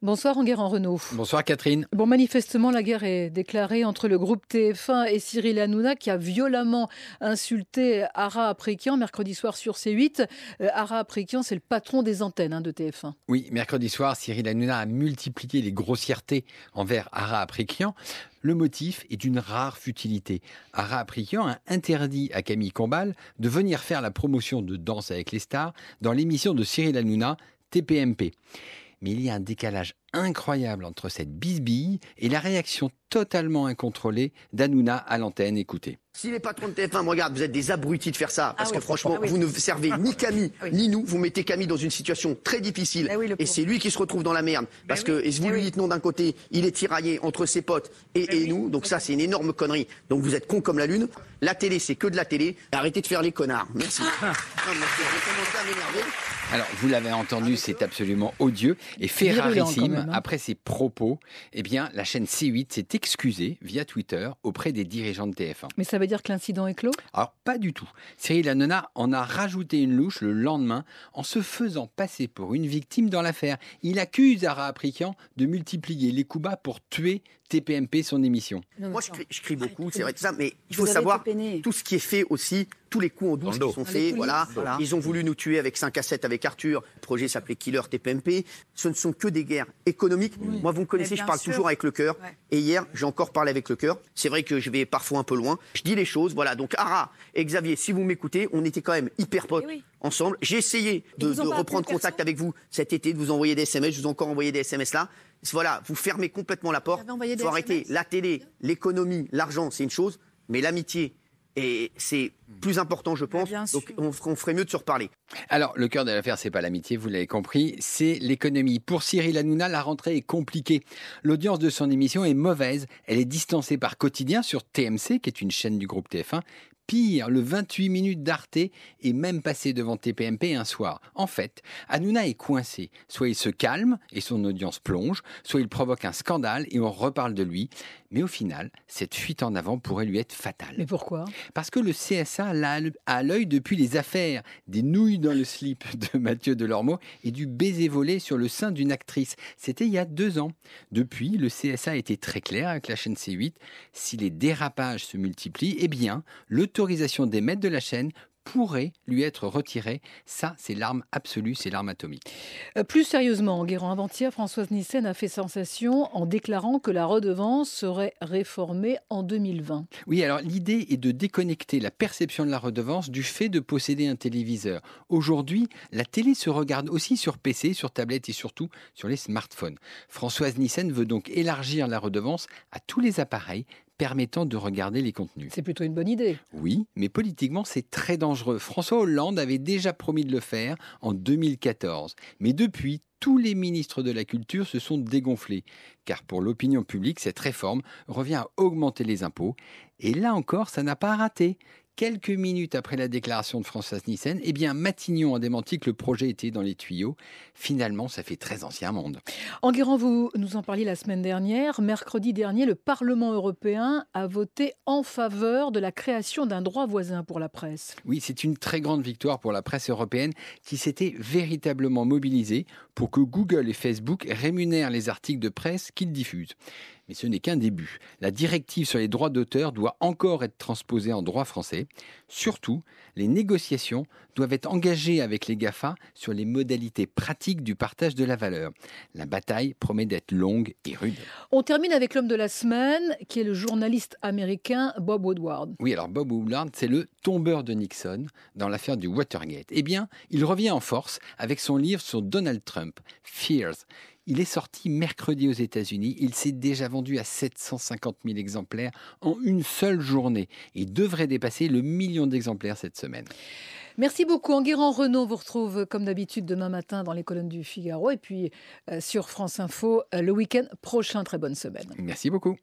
Bonsoir Enguerrand Renault. Bonsoir Catherine. Bon, manifestement, la guerre est déclarée entre le groupe TF1 et Cyril Hanouna qui a violemment insulté Ara Aprikian mercredi soir sur C8. Euh, Ara Aprikian, c'est le patron des antennes hein, de TF1. Oui, mercredi soir, Cyril Hanouna a multiplié les grossièretés envers Ara Aprikian. Le motif est d'une rare futilité. Ara Aprikian a interdit à Camille Combal de venir faire la promotion de Danse avec les stars dans l'émission de Cyril Hanouna, TPMP mais il y a un décalage incroyable entre cette bisbille et la réaction totalement incontrôlée d'Anouna à l'antenne. Écoutez. Si les patrons de TF1 me regardent, vous êtes des abrutis de faire ça. Parce ah que franchement, ah vous ne servez ni Camille, ah ni nous. Vous mettez Camille dans une situation très difficile. et c'est lui qui se retrouve dans la merde. Parce que, et vous lui dites non d'un côté, il est tiraillé entre ses potes et, nous. Donc ça, c'est une énorme connerie. Donc vous êtes con comme la lune. La télé, c'est que de la télé. Arrêtez de faire les connards. Merci. Alors, vous l'avez entendu, c'est absolument odieux. Et fait hein. après ces propos, eh bien, la chaîne C8 s'est excusée via Twitter auprès des dirigeants de TF1. Mais ça veut dire que l'incident est clos? Alors, pas du tout. Cyril Hanouna en a rajouté une louche le lendemain en se faisant passer pour une victime dans l'affaire. Il accuse Ara Aprikian de multiplier les coups bas pour tuer TPMP, son émission. Moi, je crie, beaucoup, c'est vrai tout ça, mais il faut savoir tout ce qui est fait aussi, tous les coups en douce qui sont faits. Voilà. Ils ont voulu nous tuer avec 5 à 7 avec Arthur. Le projet s'appelait Killer TPMP. Ce ne sont que des guerres économiques. Moi, vous me connaissez, je parle toujours avec le cœur. Et hier, j'ai encore parlé avec le cœur. C'est vrai que je vais parfois un peu loin. Je dis les choses. Voilà. Donc, Ara et Xavier, si vous m'écoutez, on était quand même hyper potes eh ensemble. J'ai essayé de, de reprendre contact avec vous cet été, de vous envoyer des SMS. Je vous ai encore envoyé des SMS là voilà, vous fermez complètement la porte. Il faut arrêter la télé, l'économie, l'argent, c'est une chose, mais l'amitié, et c'est plus important, je pense. Donc, on, ferait mieux de se reparler. Alors, le cœur de l'affaire, c'est pas l'amitié, vous l'avez compris, c'est l'économie. Pour Cyril Hanouna, la rentrée est compliquée. L'audience de son émission est mauvaise. Elle est distancée par quotidien sur TMC, qui est une chaîne du groupe TF1, Pire, le 28 minutes d'Arte est même passé devant TPMP un soir. En fait, Hanouna est coincé. Soit il se calme et son audience plonge, soit il provoque un scandale et on reparle de lui. Mais au final, cette fuite en avant pourrait lui être fatale. Mais pourquoi? Parce que le CSA l'a à l'œil depuis les affaires des nouilles dans le slip de Mathieu Delormeau et du baiser volé sur le sein d'une actrice. C'était il y a deux ans. Depuis, le CSA a été très clair avec la chaîne C8. Si les dérapages se multiplient, eh bien, le l'autorisation d'émettre de la chaîne pourrait lui être retirée. Ça, c'est l'arme absolue, c'est l'arme atomique. Euh, plus sérieusement, Guérand avant-hier, Françoise Nissen a fait sensation en déclarant que la redevance serait réformée en 2020. Oui, alors l'idée est de déconnecter la perception de la redevance du fait de posséder un téléviseur. Aujourd'hui, la télé se regarde aussi sur PC, sur tablette et surtout sur les smartphones. Françoise Nissen veut donc élargir la redevance à tous les appareils permettant de regarder les contenus. C'est plutôt une bonne idée. Oui, mais politiquement, c'est très dangereux. François Hollande avait déjà promis de le faire en 2014. Mais depuis, tous les ministres de la Culture se sont dégonflés, car pour l'opinion publique, cette réforme revient à augmenter les impôts. Et là encore, ça n'a pas raté, Quelques minutes après la déclaration de Françoise Nissen, eh bien Matignon a démenti que le projet était dans les tuyaux. Finalement, ça fait très ancien monde. Enguerrand, vous nous en parliez la semaine dernière. Mercredi dernier, le Parlement européen a voté en faveur de la création d'un droit voisin pour la presse. Oui, c'est une très grande victoire pour la presse européenne qui s'était véritablement mobilisée pour que Google et Facebook rémunèrent les articles de presse qu'ils diffusent. Mais ce n'est qu'un début. La directive sur les droits d'auteur doit encore être transposée en droit français. Surtout, les négociations doivent être engagées avec les GAFA sur les modalités pratiques du partage de la valeur. La bataille promet d'être longue et rude. On termine avec l'homme de la semaine, qui est le journaliste américain Bob Woodward. Oui, alors Bob Woodward, c'est le tombeur de Nixon dans l'affaire du Watergate. Eh bien, il revient en force avec son livre sur Donald Trump, Fears. Il est sorti mercredi aux États-Unis. Il s'est déjà vendu à 750 000 exemplaires en une seule journée. Il devrait dépasser le million d'exemplaires cette semaine. Merci beaucoup. Enguerrand Renault vous retrouve comme d'habitude demain matin dans les colonnes du Figaro et puis euh, sur France Info euh, le week-end prochain. Très bonne semaine. Merci beaucoup.